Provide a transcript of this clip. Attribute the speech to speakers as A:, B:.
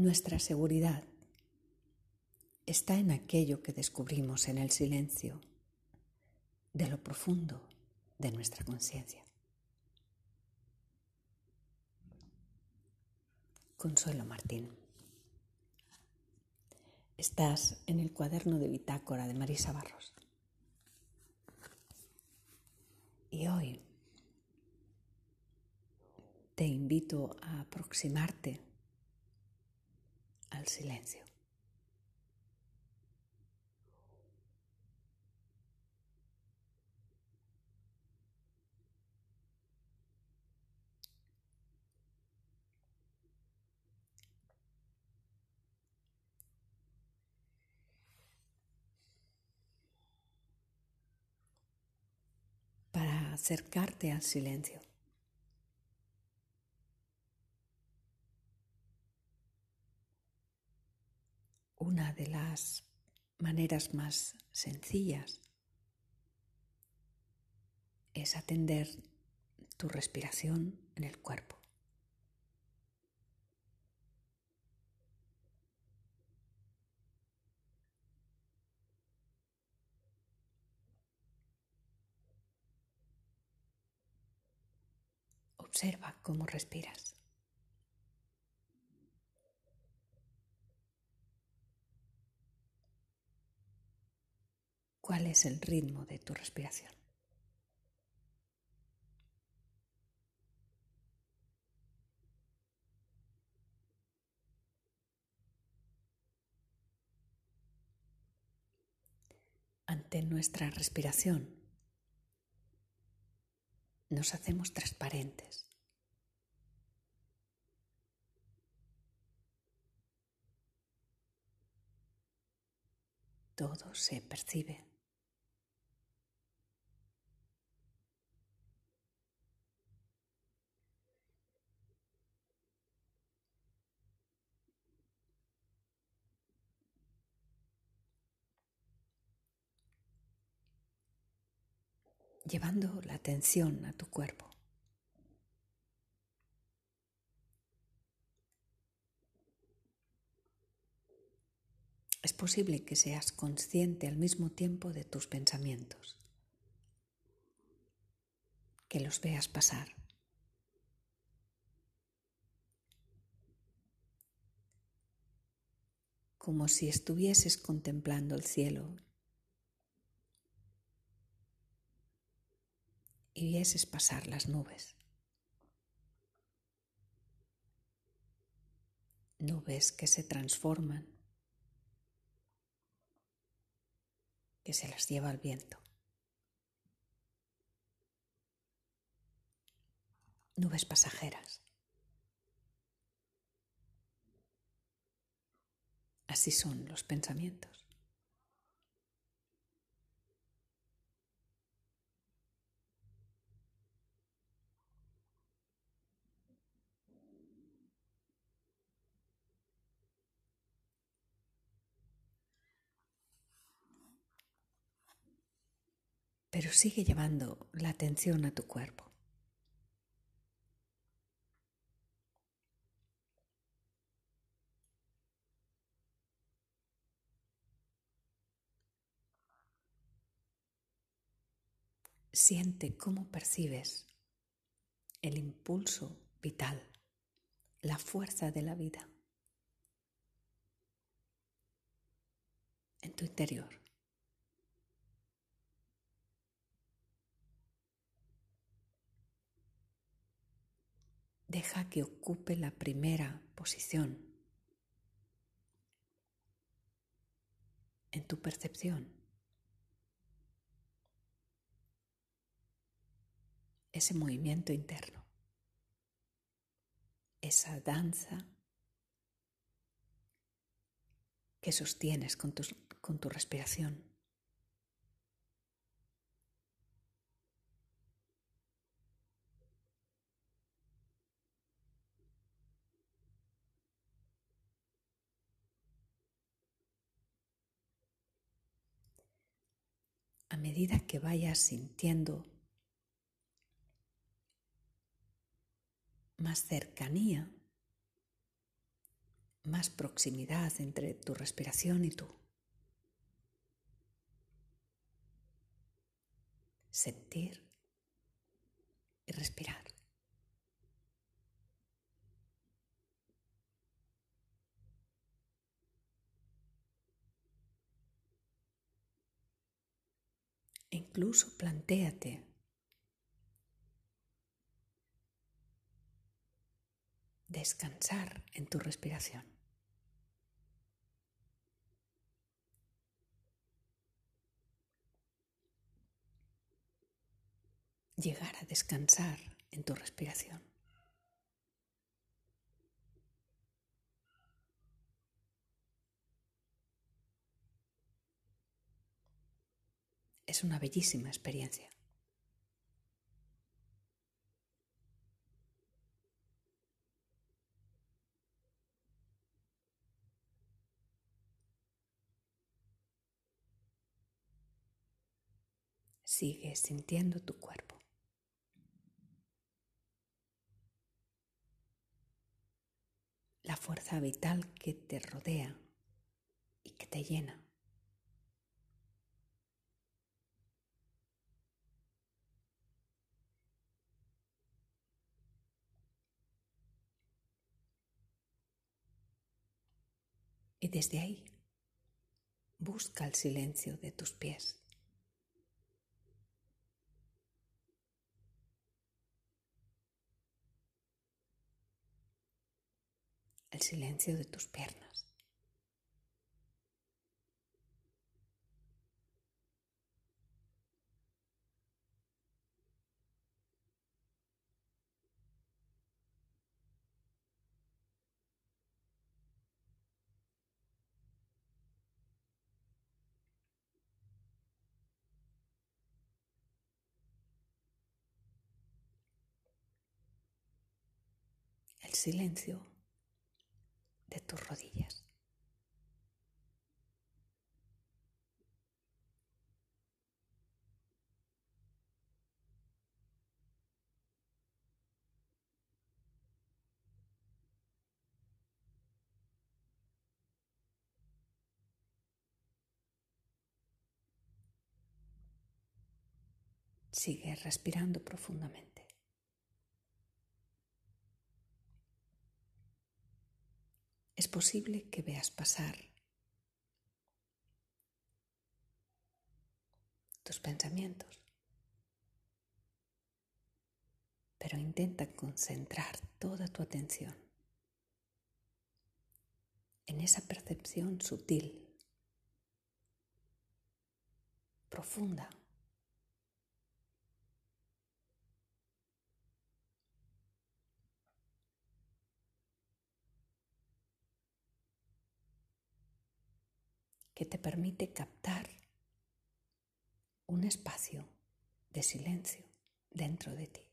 A: Nuestra seguridad está en aquello que descubrimos en el silencio de lo profundo de nuestra conciencia. Consuelo Martín. Estás en el cuaderno de bitácora de Marisa Barros. Y hoy te invito a aproximarte al silencio. para acercarte al silencio. Una de las maneras más sencillas es atender tu respiración en el cuerpo. Observa cómo respiras. Cuál es el ritmo de tu respiración. Ante nuestra respiración nos hacemos transparentes. Todo se percibe. Llevando la atención a tu cuerpo. Es posible que seas consciente al mismo tiempo de tus pensamientos, que los veas pasar. como si estuvieses contemplando el cielo y vieses pasar las nubes. Nubes que se transforman, que se las lleva el viento. Nubes pasajeras. Así son los pensamientos. Pero sigue llevando la atención a tu cuerpo. Siente cómo percibes el impulso vital, la fuerza de la vida en tu interior. Deja que ocupe la primera posición en tu percepción. Ese movimiento interno, esa danza que sostienes con tu, con tu respiración. A medida que vayas sintiendo más cercanía más proximidad entre tu respiración y tú. Sentir y respirar. Incluso plantéate descansar en tu respiración. Llegar a descansar en tu respiración. Es una bellísima experiencia. Sigue sintiendo tu cuerpo. La fuerza vital que te rodea y que te llena. Y desde ahí busca el silencio de tus pies. el silencio de tus piernas. El silencio de tus rodillas. Sigue respirando profundamente. Posible que veas pasar tus pensamientos, pero intenta concentrar toda tu atención en esa percepción sutil, profunda que te permite captar un espacio de silencio dentro de ti.